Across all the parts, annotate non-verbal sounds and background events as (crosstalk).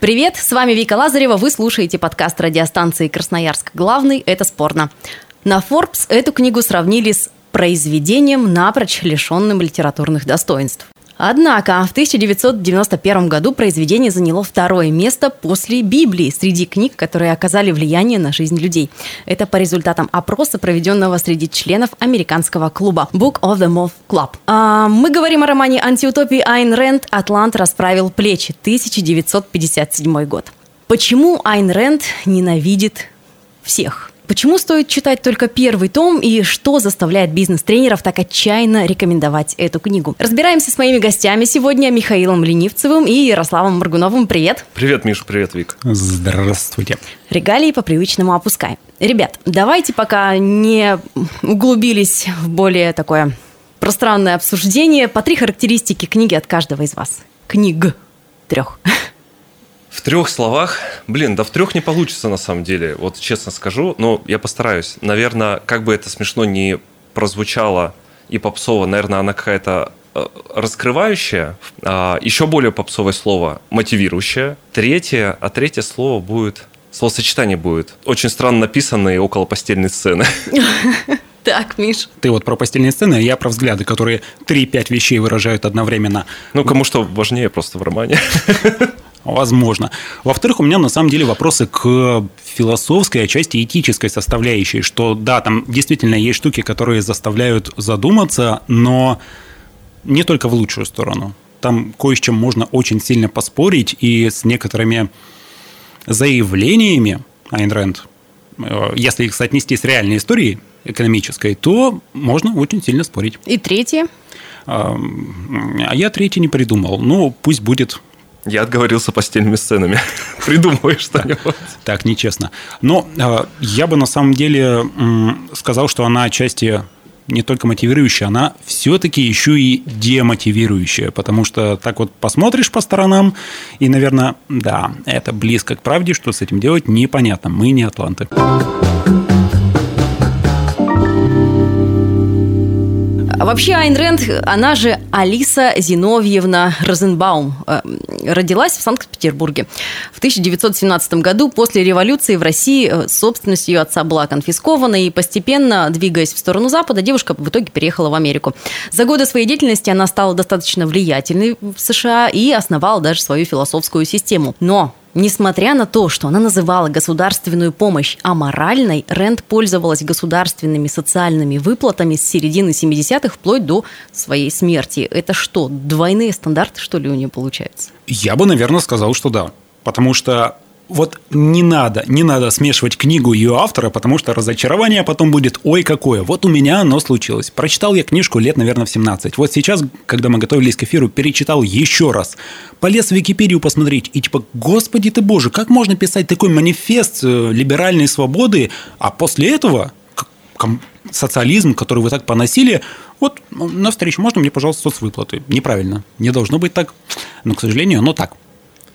Привет, с вами Вика Лазарева, вы слушаете подкаст радиостанции Красноярск. Главный – это спорно. На Forbes эту книгу сравнили с произведением, напрочь лишенным литературных достоинств. Однако в 1991 году произведение заняло второе место после Библии среди книг, которые оказали влияние на жизнь людей. Это по результатам опроса, проведенного среди членов американского клуба Book of the Month Club. А, мы говорим о романе антиутопии Айн Рэнд «Атлант расправил плечи» 1957 год. Почему Айн Рэнд ненавидит всех? Почему стоит читать только первый том и что заставляет бизнес-тренеров так отчаянно рекомендовать эту книгу? Разбираемся с моими гостями сегодня Михаилом Ленивцевым и Ярославом Маргуновым. Привет! Привет, Миша, привет, Вик. Здравствуйте. Регалии по-привычному опускаем. Ребят, давайте пока не углубились в более такое пространное обсуждение, по три характеристики книги от каждого из вас. Книг трех. В трех словах, блин, да в трех не получится на самом деле, вот честно скажу, но я постараюсь. Наверное, как бы это смешно не прозвучало и попсово, наверное, она какая-то э, раскрывающая, а, еще более попсовое слово мотивирующее. Третье, а третье слово будет, словосочетание будет очень странно написанные около постельной сцены. (laughs) Так, Миш. Ты вот про постельные сцены, а я про взгляды, которые 3-5 вещей выражают одновременно. Ну, кому что важнее просто в романе. (laughs) Возможно. Во-вторых, у меня на самом деле вопросы к философской, отчасти этической составляющей, что да, там действительно есть штуки, которые заставляют задуматься, но не только в лучшую сторону. Там кое с чем можно очень сильно поспорить, и с некоторыми заявлениями Айн Рэнд, э, если их соотнести с реальной историей экономической, то можно очень сильно спорить. И третье. А а я третий не придумал. Ну, пусть будет Я отговорился постельными сценами. (laughs) Придумывай что-нибудь. так нечестно. Но э, я бы на самом деле сказал, что она отчасти не только мотивирующая, она все-таки еще и демотивирующая, потому что так вот посмотришь по сторонам, и, наверное, да, это близко к правде, что с этим делать непонятно. Мы не атланты. А Вообще Айн Рэнд, она же Алиса Зиновьевна Розенбаум, э, родилась в Санкт-Петербурге. В 1917 году после революции в России э, собственность ее отца была конфискована, и постепенно, двигаясь в сторону Запада, девушка в итоге переехала в Америку. За годы своей деятельности она стала достаточно влиятельной в США и основала даже свою философскую систему. Но Несмотря на то, что она называла государственную помощь аморальной, Рэнд пользовалась государственными социальными выплатами с середины 70-х вплоть до своей смерти. Это что, двойные стандарты, что ли, у нее получаются? Я бы, наверное, сказал, что да. Потому что вот не надо, не надо смешивать книгу ее автора, потому что разочарование потом будет ой какое. Вот у меня оно случилось. Прочитал я книжку лет, наверное, в 17. Вот сейчас, когда мы готовились к эфиру, перечитал еще раз. Полез в Википедию посмотреть и типа, господи ты боже, как можно писать такой манифест э, либеральной свободы, а после этого социализм, который вы так поносили, вот навстречу, можно мне, пожалуйста, соцвыплаты? Неправильно. Не должно быть так. Но, к сожалению, оно так.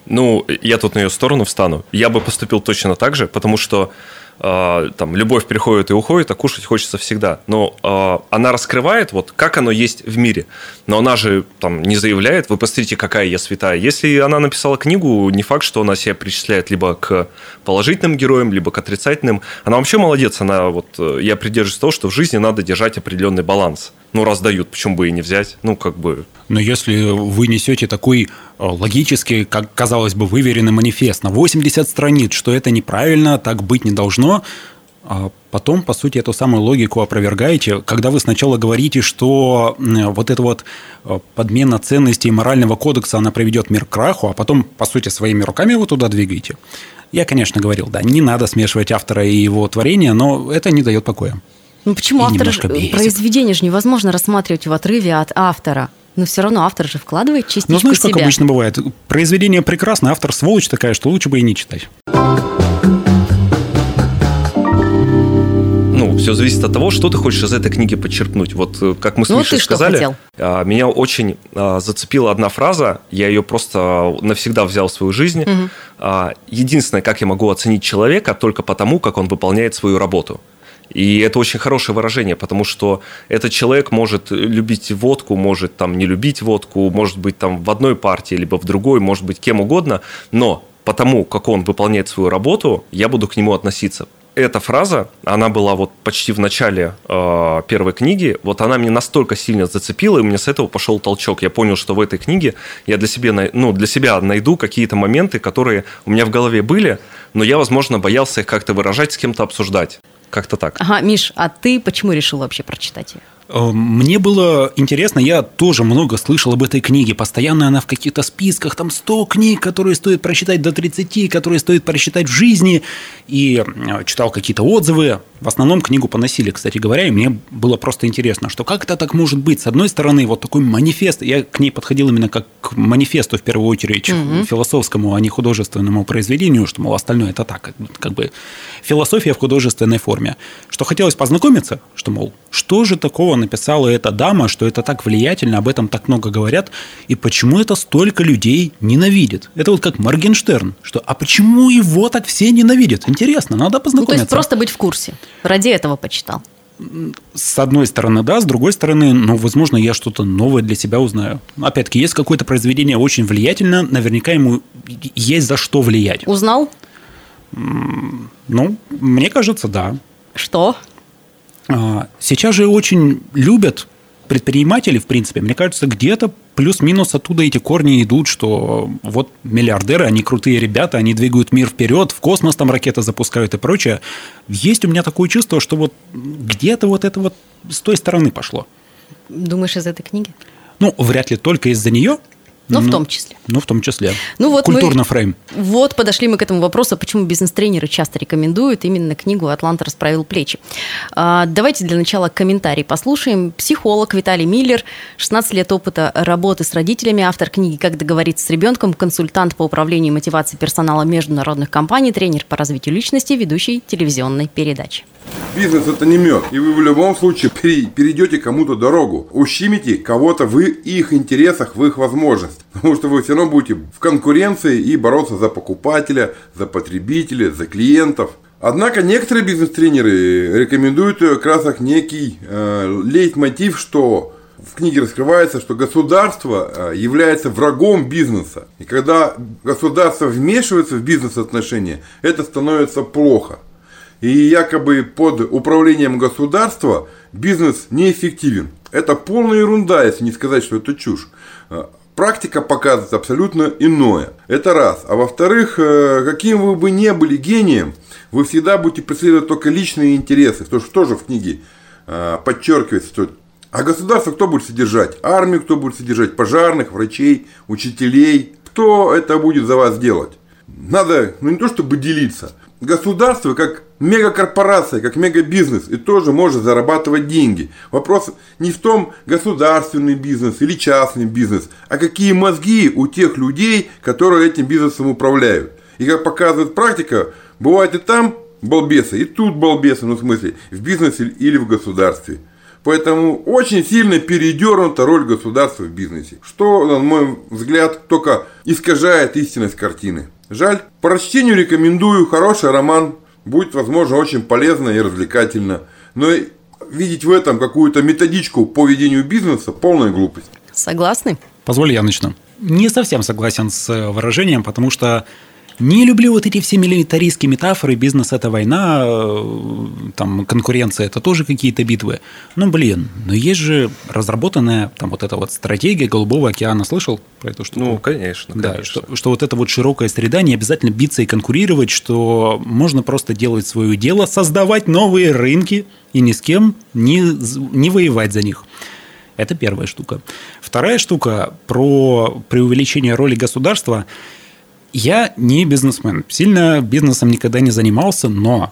Ну, я тут на ее сторону встану. Я бы поступил точно так же, потому что э, там любовь приходит и уходит, а кушать хочется всегда. Но э, она раскрывает, вот как оно есть в мире. Но она же там не заявляет, вы посмотрите, какая я святая. Если она написала книгу, не факт, что она себя причисляет либо к положительным героям, либо к отрицательным. Она вообще молодец. Она вот, э, я придерживаюсь того, что в жизни надо держать определенный баланс. Ну, раз дают, почему бы и не взять? Ну, как бы, Но если вы несете такой э, логический, как казалось бы, выверенный манифест на 80 страниц, что это неправильно, так быть не должно, а потом, по сути, эту самую логику опровергаете, когда вы сначала говорите, что вот эта вот э, подмена ценностей морального кодекса, она приведет мир к краху, а потом, по сути, своими руками вы туда двигаете. Я, конечно, говорил, да, не надо смешивать автора и его творение, но это не дает покоя. Ну почему автор бесит. произведение же невозможно рассматривать в отрыве от автора. Но все равно автор же вкладывает частичку Ну, знаешь, как себя. обычно бывает. Произведение прекрасно, автор сволочь такая, что лучше бы и не читать. Все зависит от того, что ты хочешь из этой книги подчеркнуть. Вот э, как мы с Ну, Мишей ты что сказали, хотел? а, меня очень а, зацепила одна фраза. Я ее просто навсегда взял в свою жизнь. А, Единственное, как я могу оценить человека, только потому, как он выполняет свою работу. И это очень хорошее выражение, потому что этот человек может любить водку, может там не любить водку, может быть там в одной партии, либо в другой, может быть кем угодно, но потому, как он выполняет свою работу, я буду к нему относиться. Эта фраза, она была вот почти в начале э, первой книги, вот она мне настолько сильно зацепила, и у меня с этого пошел толчок. Я понял, что в этой книге я для себя, ну, для себя найду какие-то моменты, которые у меня в голове были, но я, возможно, боялся их как-то выражать, с кем-то обсуждать. Как-то так. Ага, Миш, а ты почему решил вообще прочитать ее? Э, Мне было интересно, я тоже много слышал об этой книге. Постоянно она в каких-то списках, там 100 книг, которые стоит прочитать до 30, которые стоит прочитать в жизни. И э, читал какие-то отзывы. В основном книгу поносили, кстати говоря, и мне было просто интересно, что как это так может быть? С одной стороны, вот такой манифест, я к ней подходил именно как к манифесту в первую очередь, философскому, а не художественному произведению, что, мол, остальное это так, как- как бы философия в художественной форме. Что хотелось познакомиться, что, мол, что же такого написала эта дама, что это так влиятельно, об этом так много говорят, и почему это столько людей ненавидит? Это вот как Моргенштерн, что а почему его так все ненавидят? Интересно, надо Ну, то познакомиться. есть просто быть в курсе. Ради этого почитал. С одной стороны, да, с другой стороны, ну, возможно, я что-то новое для себя узнаю. Опять-таки, есть какое-то произведение очень влиятельно, наверняка ему есть за что влиять. Узнал? Ну, мне кажется, да. Что? А, Сейчас же очень любят предприниматели, в принципе, мне кажется, где-то плюс-минус оттуда эти корни идут, что вот миллиардеры, они крутые ребята, они двигают мир вперед, в космос там ракеты запускают и прочее. Есть у меня такое чувство, что вот где-то вот это вот с той стороны пошло. Думаешь, из этой книги? Ну, вряд ли только из-за нее. Ну, в том числе. Ну, в том числе. Ну, вот мы- Культурно фрейм. Вот подошли мы к этому вопросу, почему бизнес-тренеры часто рекомендуют именно книгу «Атлант расправил плечи». А, давайте для начала комментарий послушаем. Психолог Виталий Миллер, 16 лет опыта работы с родителями, автор книги «Как договориться с ребенком», консультант по управлению и мотивации персонала международных компаний, тренер по развитию личности, ведущий телевизионной передачи. Бизнес это не мед. И вы в любом случае пере- перейдете кому-то дорогу. Ущемите кого-то в их интересах, в их возможностях. (laughs) Потому что вы все равно будете в конкуренции и бороться за покупателя, за потребителя, за клиентов. Однако некоторые бизнес-тренеры рекомендуют как раз как некий э, лейтмотив, что в книге раскрывается, что государство э, является врагом бизнеса. И когда государство вмешивается в бизнес-отношения, это становится плохо. И якобы под управлением государства бизнес неэффективен. Это полная ерунда, если не сказать, что это чушь. Практика показывает абсолютно иное. Это раз. А во-вторых, э, каким вы бы не были гением, вы всегда будете преследовать только личные интересы. Что же тоже в книге э, подчеркивается, что а государство кто будет содержать? Армию кто будет содержать? Пожарных, врачей, учителей? Кто это будет за вас делать? Надо, ну не то чтобы делиться. Государство как мегакорпорация, как мегабизнес и тоже может зарабатывать деньги. Вопрос не в том, государственный бизнес или частный бизнес, а какие мозги у тех людей, которые этим бизнесом управляют. И как показывает практика, бывает и там балбесы, и тут балбесы, ну в смысле, в бизнесе или в государстве. Поэтому очень сильно передернута роль государства в бизнесе, что, на мой взгляд, только искажает истинность картины. Жаль. По прочтению рекомендую хороший роман, будет, возможно, очень полезно и развлекательно. Но и видеть в этом какую-то методичку по ведению бизнеса – полная глупость. Согласны? Позволь, я начну. Не совсем согласен с выражением, потому что не люблю вот эти все милитаристские метафоры. Бизнес – это война, э, там, конкуренция – это тоже какие-то битвы. Ну, блин, но есть же разработанная там вот эта вот стратегия Голубого океана. Слышал про эту штуку? Ну, конечно, Да, конечно. что, что вот эта вот широкая среда, не обязательно биться и конкурировать, что можно просто делать свое дело, создавать новые рынки и ни с кем не, не воевать за них. Это первая штука. Вторая штука про преувеличение роли государства. Я не бизнесмен, сильно бизнесом никогда не занимался, но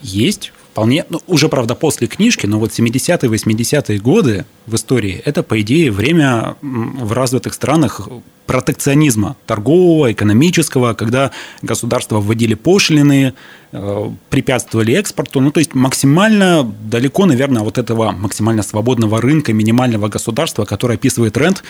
есть вполне, ну, уже, правда, после книжки, но вот 70-е, 80-е годы в истории – это, по идее, время в развитых странах протекционизма торгового, экономического, когда государства вводили пошлины, э, препятствовали экспорту. Ну, то есть максимально далеко, наверное, вот этого максимально свободного рынка, минимального государства, которое описывает тренд,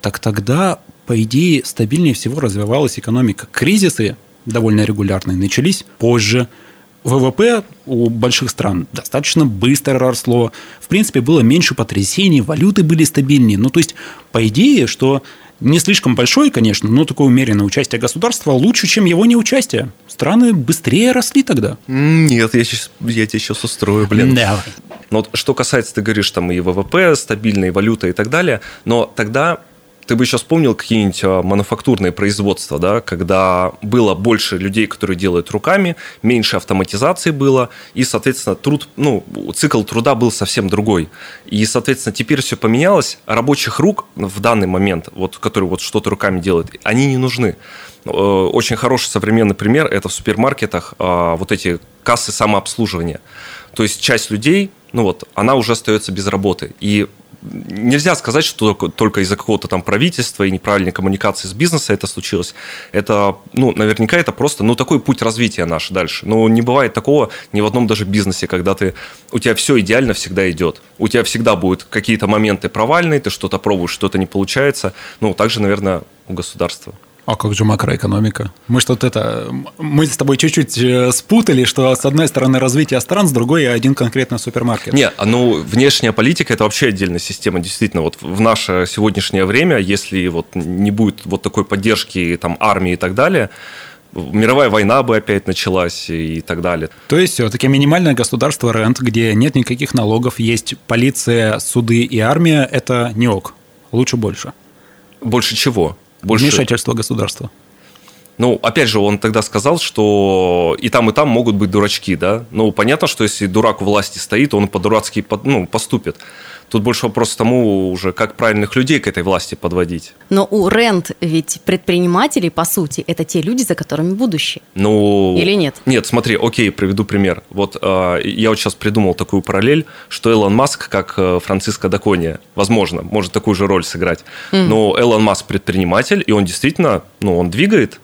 так тогда, по идее, стабильнее всего развивалась экономика. Кризисы довольно регулярные начались позже – ВВП у больших стран достаточно быстро росло. В принципе, было меньше потрясений, валюты были стабильнее. Ну, то есть, по идее, что не слишком большое, конечно, но такое умеренное участие государства лучше, чем его неучастие. Страны быстрее росли тогда. Нет, я, сейчас, я тебе сейчас устрою, блин. Давай. Но вот что касается, ты говоришь, там и ВВП, стабильной валюта и так далее, но тогда ты бы еще вспомнил какие-нибудь а, мануфактурные производства, да, когда было больше людей, которые делают руками, меньше автоматизации было, и, соответственно, труд, ну, цикл труда был совсем другой. И, соответственно, теперь все поменялось, рабочих рук в данный момент, вот, которые вот что-то руками делают, они не нужны. Э, очень хороший современный пример – это в супермаркетах а, вот эти кассы самообслуживания. То есть часть людей, ну вот, она уже остается без работы. И нельзя сказать, что только из-за какого-то там правительства и неправильной коммуникации с бизнесом это случилось. Это, ну, наверняка это просто, ну, такой путь развития наш дальше. Но не бывает такого ни в одном даже бизнесе, когда ты, у тебя все идеально всегда идет. У тебя всегда будут какие-то моменты провальные, ты что-то пробуешь, что-то не получается. Ну, также, наверное, у государства. А как же макроэкономика? Мы что-то это... Мы с тобой чуть-чуть э, спутали, что с одной стороны развитие стран, с другой один конкретно супермаркет. Не, ну, внешняя политика – это вообще отдельная система. Действительно, вот в наше сегодняшнее время, если вот не будет вот такой поддержки там, армии и так далее, мировая война бы опять началась и так далее. То есть все-таки минимальное государство рент, где нет никаких налогов, есть полиция, суды и армия – это не ок. Лучше больше. Больше чего? Больше... Вмешательство государства. Ну, опять же, он тогда сказал, что и там, и там могут быть дурачки, да. Ну, понятно, что если дурак у власти стоит, он по-дурацки ну, поступит. Тут больше вопрос к тому уже, как правильных людей к этой власти подводить. Но у Рент ведь предприниматели, по сути, это те люди, за которыми будущее. Ну... Или нет? Нет, смотри, окей, приведу пример. Вот э, я вот сейчас придумал такую параллель, что Элон Маск, как э, Франциско Дакония, возможно, может такую же роль сыграть. Mm. Но Элон Маск предприниматель, и он действительно, ну, он двигает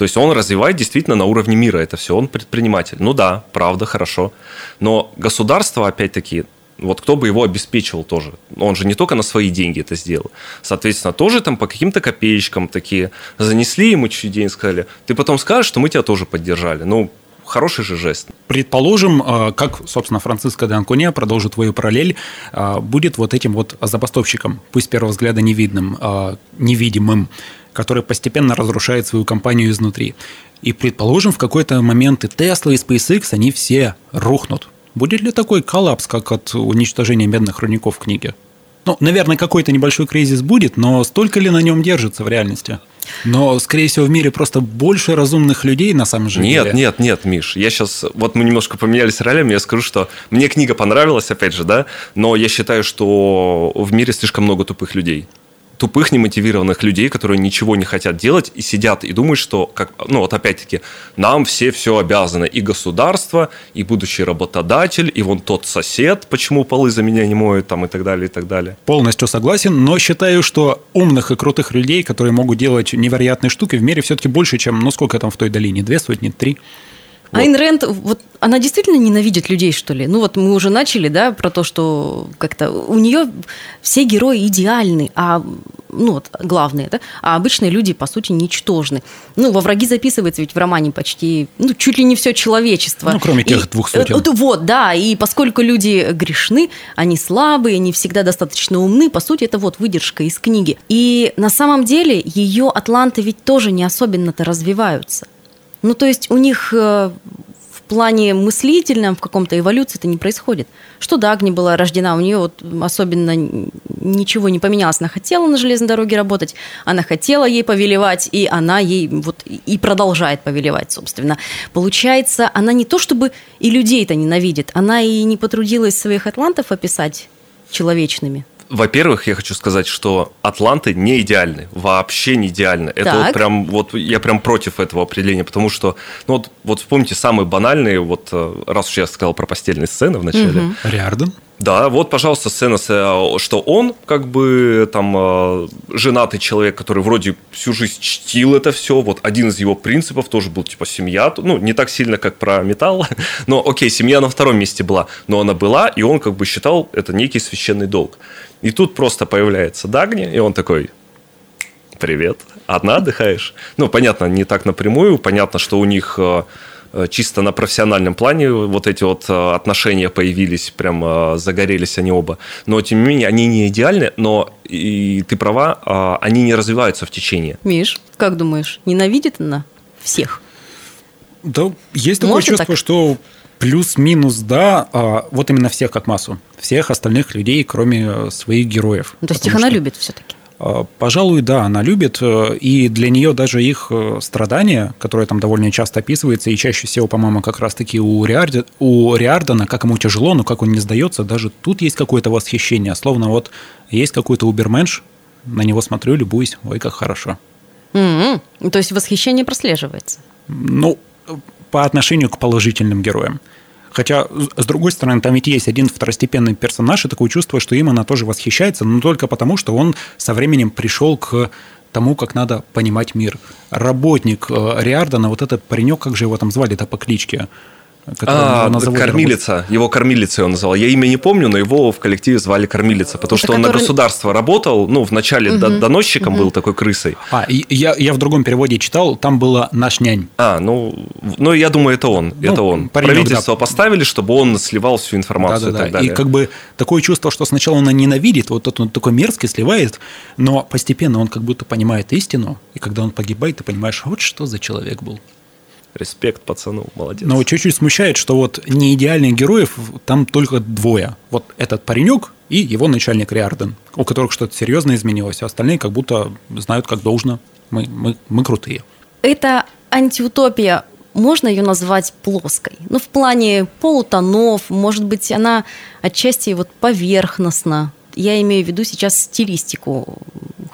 то есть он развивает действительно на уровне мира это все, он предприниматель. Ну да, правда, хорошо. Но государство, опять-таки, вот кто бы его обеспечивал тоже. Он же не только на свои деньги это сделал. Соответственно, тоже там по каким-то копеечкам такие занесли ему чуть денег, сказали, ты потом скажешь, что мы тебя тоже поддержали. Ну, хороший же жест. Предположим, э, как, собственно, Франциско де Анкуне, продолжит твою параллель, э, будет вот этим вот забастовщиком, пусть с первого взгляда невидным, э, невидимым, который постепенно разрушает свою компанию изнутри. И предположим, в какой-то момент и Tesla, и SpaceX, они все рухнут. Будет ли такой коллапс, как от уничтожения медных рудников в книге? Ну, наверное, какой-то небольшой кризис будет, но столько ли на нем держится в реальности? Но, скорее всего, в мире просто больше разумных людей на самом деле. Нет, нет, нет, Миш. Я сейчас... Вот мы немножко поменялись ролями. Я скажу, что мне книга понравилась, опять же, да, но я считаю, что в мире слишком много тупых людей тупых, немотивированных людей, которые ничего не хотят делать и сидят и думают, что, как, ну вот опять-таки, нам все все обязаны. И государство, и будущий работодатель, и вон тот сосед, почему полы за меня не моют, там, и так далее, и так далее. Полностью согласен, но считаю, что умных и крутых людей, которые могут делать невероятные штуки, в мире все-таки больше, чем, ну сколько там в той долине, две сотни, три? Вот. Айн Рэнд, вот она действительно ненавидит людей, что ли? Ну вот мы уже начали, да, про то, что как-то у нее все герои идеальны, а ну вот главные, да, а обычные люди, по сути, ничтожны. Ну, во враги записывается ведь в романе почти, ну, чуть ли не все человечество. Ну, кроме тех и, двух сотен. Вот, вот, да, и поскольку люди грешны, они слабые, они всегда достаточно умны, по сути, это вот выдержка из книги. И на самом деле ее атланты ведь тоже не особенно-то развиваются. Ну, то есть у них э, в плане мыслительном, в каком-то эволюции это не происходит. Что Дагни была рождена, у нее вот особенно ничего не поменялось. Она хотела на железной дороге работать, она хотела ей повелевать, и она ей вот и продолжает повелевать, собственно. Получается, она не то чтобы и людей-то ненавидит, она и не потрудилась своих атлантов описать человечными. Во-первых, я хочу сказать, что Атланты не идеальны, вообще не идеальны. Это Так. вот прям, вот я прям против этого определения, потому что, ну вот, вот вспомните самые банальные, вот э, раз уж я сказал про постельные сцены в начале, Риарден? Да, вот, пожалуйста, сцена, э, что он как бы там э, женатый человек, который вроде всю жизнь чтил это все. Вот один из его принципов тоже был типа семья. Ну, не так сильно, как про металл. (laughs) Но окей, семья на втором месте была. Но она была, и он как бы считал это некий священный долг. И тут просто появляется Дагни, и он такой, привет, одна отдыхаешь? Ну, понятно, не так напрямую, понятно, что у них э, чисто на профессиональном плане вот эти вот э, отношения появились, прям э, загорелись они оба. Но, тем не менее, они не идеальны, но, и ты права, э, они не развиваются в течение. Миш, как думаешь, ненавидит она всех? Да, есть такое Можно чувство, так? что плюс-минус, да, а, вот именно всех как массу. Всех остальных людей, кроме э, своих героев. Ну, то есть их она что, любит все-таки. Пожалуй, да, она любит, э, и для нее даже их э, страдания, которые там довольно часто описываются, и чаще всего, по-моему, как раз-таки у, Риарди- у Риардена, как ему тяжело, но как он не сдается, даже тут есть какое-то восхищение, словно вот есть какой-то уберменш, на него смотрю, любуюсь, ой, как хорошо. М-м. То есть восхищение прослеживается. Ну, по отношению к положительным героям. Хотя, с другой стороны, там ведь есть один второстепенный персонаж, и такое чувство, что им она тоже восхищается, но только потому, что он со временем пришел к тому, как надо понимать мир. Работник э, Риардана, вот этот паренек, как же его там звали-то по кличке? Который А, кормилица. Его кормилицей он называл. Я имя не помню, но его в коллективе звали кормилица, потому Это что он на который- государство работал. Ну, вначале до- доносчиком был такой крысой. А, и я, я в другом переводе читал, там было «наш нянь». А, ну, ну, я думаю, это он. Ну, это он. паренек, Правительство да. поставили, чтобы он сливал всю информацию и Да-да-да. так далее. И как бы такое чувство, что сначала она ненавидит, вот он такой мерзкий, сливает, но постепенно он как будто понимает истину, и когда он погибает, ты понимаешь, вот что за человек был. Респект пацану, молодец. Но чуть-чуть смущает, что вот не идеальных героев там только двое. Вот этот паренек и его начальник Риарден, у которых что-то серьезно изменилось, а остальные как будто знают, как должно. Мы, мы, мы крутые. Это антиутопия. Можно ее назвать плоской? Ну, в плане полутонов, может быть, она отчасти вот поверхностна. Я имею в виду сейчас стилистику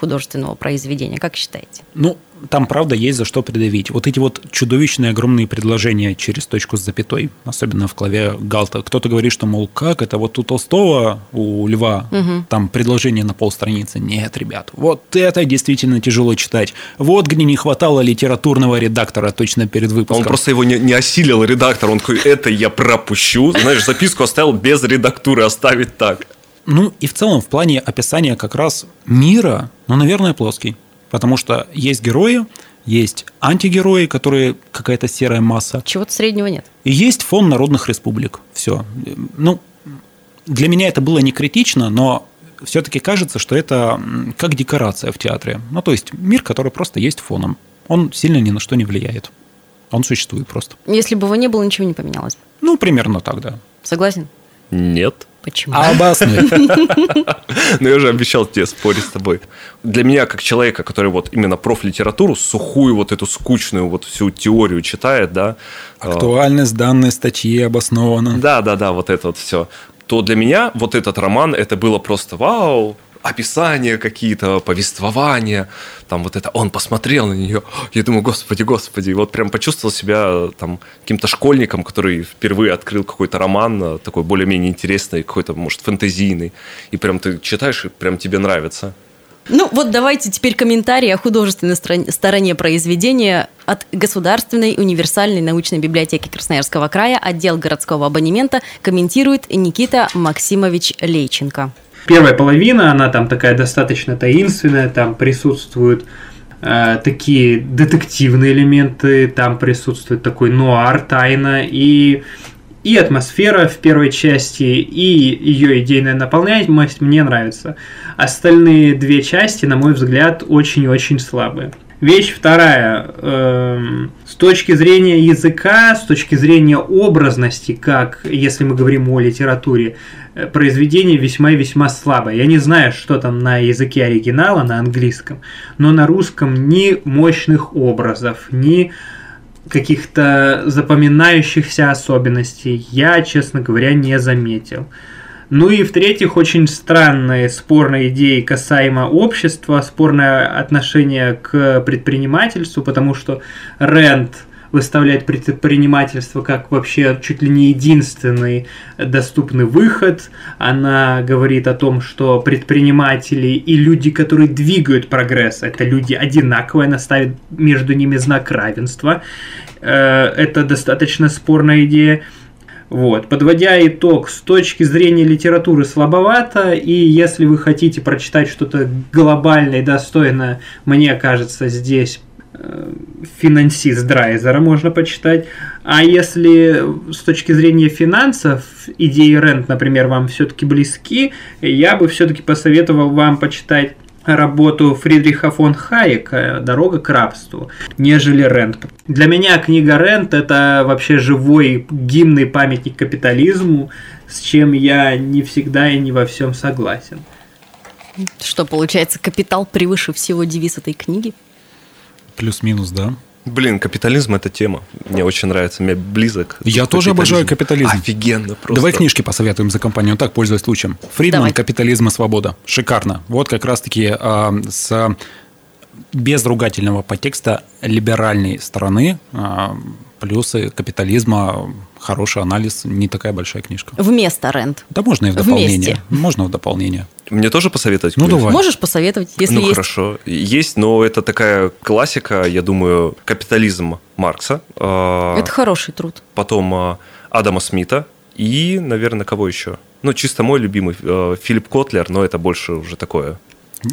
художественного произведения. Как считаете? Ну, там, правда, есть за что придавить. Вот эти вот чудовищные огромные предложения через точку с запятой, особенно в клаве Галта. Кто-то говорит, что, мол, как это вот у Толстого, у Льва, там предложение на полстраницы. Нет, ребят, вот это действительно тяжело читать. Вот где не хватало литературного редактора точно перед выпуском. Он просто его не, не осилил, редактор. Он такой, это я пропущу. Знаешь, записку оставил без редактуры, оставить так. Ну и в целом в плане описания как раз мира, ну, наверное, плоский. Потому что есть герои, есть антигерои, которые какая-то серая масса. Чего-то среднего нет. И есть фон народных республик. Все. Ну, для меня это было не критично, но все-таки кажется, что это как декорация в театре. Ну, то есть мир, который просто есть фоном. Он сильно ни на что не влияет. Он существует просто. Если бы его не было, ничего не поменялось. бы. Ну, примерно так, да. Согласен? Нет. Почему? Обоснуй. (laughs) Но я уже обещал тебе спорить с тобой. Для меня, как человека, который вот именно профлитературу, сухую вот эту скучную вот всю теорию читает, да, э, Актуальность данной статьи обоснована. Да, да, да, вот это вот все. То для меня вот этот роман, это было просто вау, описания какие-то, повествования, там вот это, он посмотрел на нее, я думаю, господи, господи, вот прям почувствовал себя там каким-то школьником, который впервые открыл какой-то роман, э, такой более-менее интересный, какой-то, может, фэнтезийный, и прям ты читаешь, и прям тебе нравится. Ну вот давайте теперь комментарии о художественной стороне произведения от Государственной универсальной научной библиотеки Красноярского края, отдел городского абонемента, комментирует Никита Максимович Лейченко. Первая половина, она там такая достаточно таинственная, там присутствуют э, такие детективные элементы, там присутствует такой нуар, тайна и и атмосфера в первой части, и ее идейная наполняемость мне нравится. Остальные две части, на мой взгляд, очень-очень слабые. Вещь вторая. эм, с точки зрения языка, с точки зрения образности, как если мы говорим о литературе, э, произведение весьма и весьма слабое. Я не знаю, что там на языке оригинала, на английском, но на русском ни мощных образов, ни каких-то запоминающихся особенностей я, честно говоря, не заметил. Ну и в-третьих, очень странные спорные идеи касаемо общества, спорное отношение к предпринимательству, потому что рент выставляет предпринимательство как вообще чуть ли не единственный доступный выход. Она говорит о том, что предприниматели и люди, которые двигают прогресс, это люди одинаковые, она ставит между ними знак равенства. Э, это достаточно спорная идея. Вот. Подводя итог, с точки зрения литературы слабовато, и если вы хотите прочитать что-то глобальное и достойное, мне кажется, здесь э, финансист Драйзера можно почитать. А если с точки зрения финансов идеи рент, например, вам все-таки близки, я бы все-таки посоветовал вам почитать работу Фридриха фон Хайека «Дорога к рабству», нежели Рент. Для меня книга Рент – это вообще живой гимный памятник капитализму, с чем я не всегда и не во всем согласен. Что, получается, капитал превыше всего девиз этой книги? Плюс-минус, да. Блин, капитализм это тема. Мне очень нравится, мне близок. Я тоже обожаю капитализм. Офигенно просто. Давай книжки посоветуем за компанию, так пользуясь случаем. Фридман Давай. «Капитализм и свобода». Шикарно. Вот как раз-таки а, с без ругательного подтекста либеральной стороны а, плюсы капитализма, хороший анализ, не такая большая книжка. Вместо рент. Да можно и в дополнение. Вместе. Можно в дополнение. Мне тоже посоветовать? Ну, давай. Можешь посоветовать, если ну есть? хорошо. Есть, но это такая классика, я думаю, капитализм Маркса. э, Это хороший труд. Потом э, Адама Смита и, наверное, кого еще? Ну, чисто мой любимый э, Филипп Котлер, но это больше уже такое.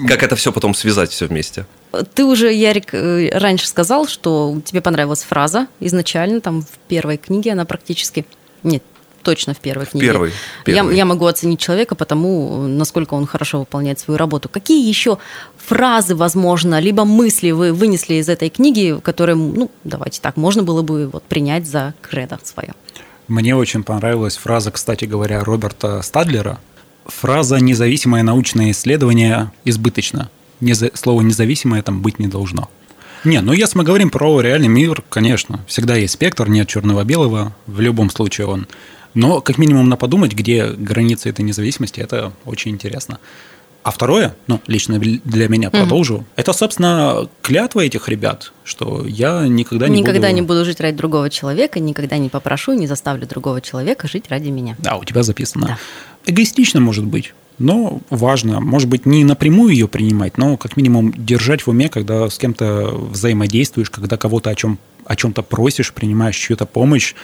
Как это все потом связать все вместе? Ты уже, Ярик, э, раньше сказал, что тебе понравилась фраза изначально, там в первой книге она практически... Нет, точно в первой книге. первой, Я, первой. я могу оценить человека по тому, насколько он хорошо выполняет свою работу. Какие еще фразы, возможно, либо мысли вы вынесли из этой книги, которые, ну, давайте так, можно было бы вот принять за кредо свое? Мне очень понравилась фраза, кстати говоря, Роберта Стадлера. Фраза «независимое научное исследование избыточно». Неза- Слово «независимое» там быть не должно. Не, ну если мы говорим про реальный мир, конечно, всегда есть спектр, нет черного-белого, в любом случае он. Но как минимум на подумать, где границы этой независимости, это очень интересно. А второе, ну, лично для меня продолжу, это, собственно, клятва этих ребят, что я никогда не никогда буду... не буду жить ради другого человека, никогда не попрошу, не заставлю другого человека жить ради меня. Да, у тебя записано. Да. Эгоистично может быть, но важно. Может быть, не напрямую ее принимать, но как минимум держать в уме, когда с кем-то взаимодействуешь, когда кого-то о, чем, о чем-то просишь, принимаешь чью-то помощь.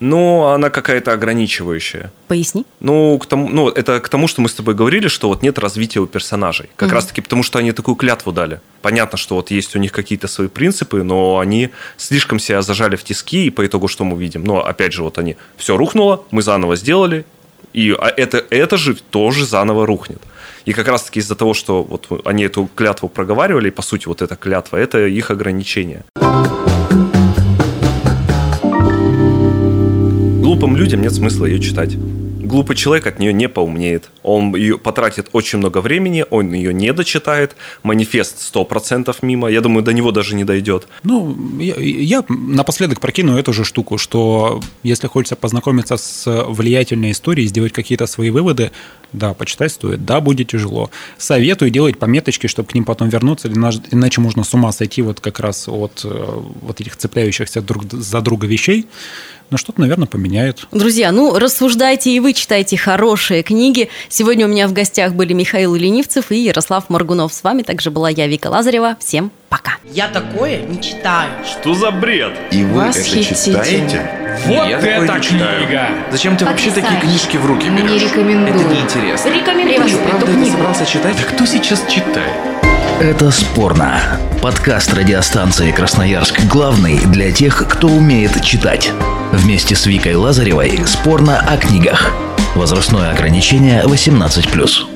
Ну, она какая-то ограничивающая. Поясни. Ну, к тому, ну, это к тому, что мы с тобой говорили, что вот нет развития у персонажей. Как раз-таки потому, что они такую клятву дали. Понятно, что вот есть у них какие-то свои принципы, но они слишком себя зажали в тиски, и по итогу что мы видим? Ну, опять же, вот они, все рухнуло, мы заново сделали, и а это, это же тоже заново рухнет. И как раз-таки из-за того, что вот они эту клятву проговаривали, и по сути вот эта клятва, это их ограничение. Глупым людям нет смысла ее читать. Глупый человек от нее не поумнеет. Он ее потратит очень много времени, он ее не дочитает. Манифест 100% мимо. Я думаю, до него даже не дойдет. Ну, я, я напоследок прокину эту же штуку, что если хочется познакомиться с влиятельной историей, сделать какие-то свои выводы, да, почитать стоит, да, будет тяжело. Советую делать пометочки, чтобы к ним потом вернуться, иначе- можно с ума сойти вот как раз от э, вот этих цепляющихся друг за друга вещей. Но что-то, наверное, поменяет. Друзья, ну рассуждайте и вы читайте хорошие книги. Сегодня у меня в гостях были Михаил Ленивцев и Ярослав Моргунов. С вами также была я, Вика Лазарева. Всем пока. Я такое не читаю. Что за бред? И вы это Восхитительно. читаете? Вот Я такое не читаю. Зачем ты вообще такие книжки в руки Не берешь? рекомендую. Это неинтересно. Рекомендую Ты что, правда это собрался читать? Да кто сейчас читает? Это спорно. Подкаст радиостанции Красноярск главный для тех, кто умеет читать. Вместе с Викой Лазаревой спорно о книгах. Возрастное ограничение 18+.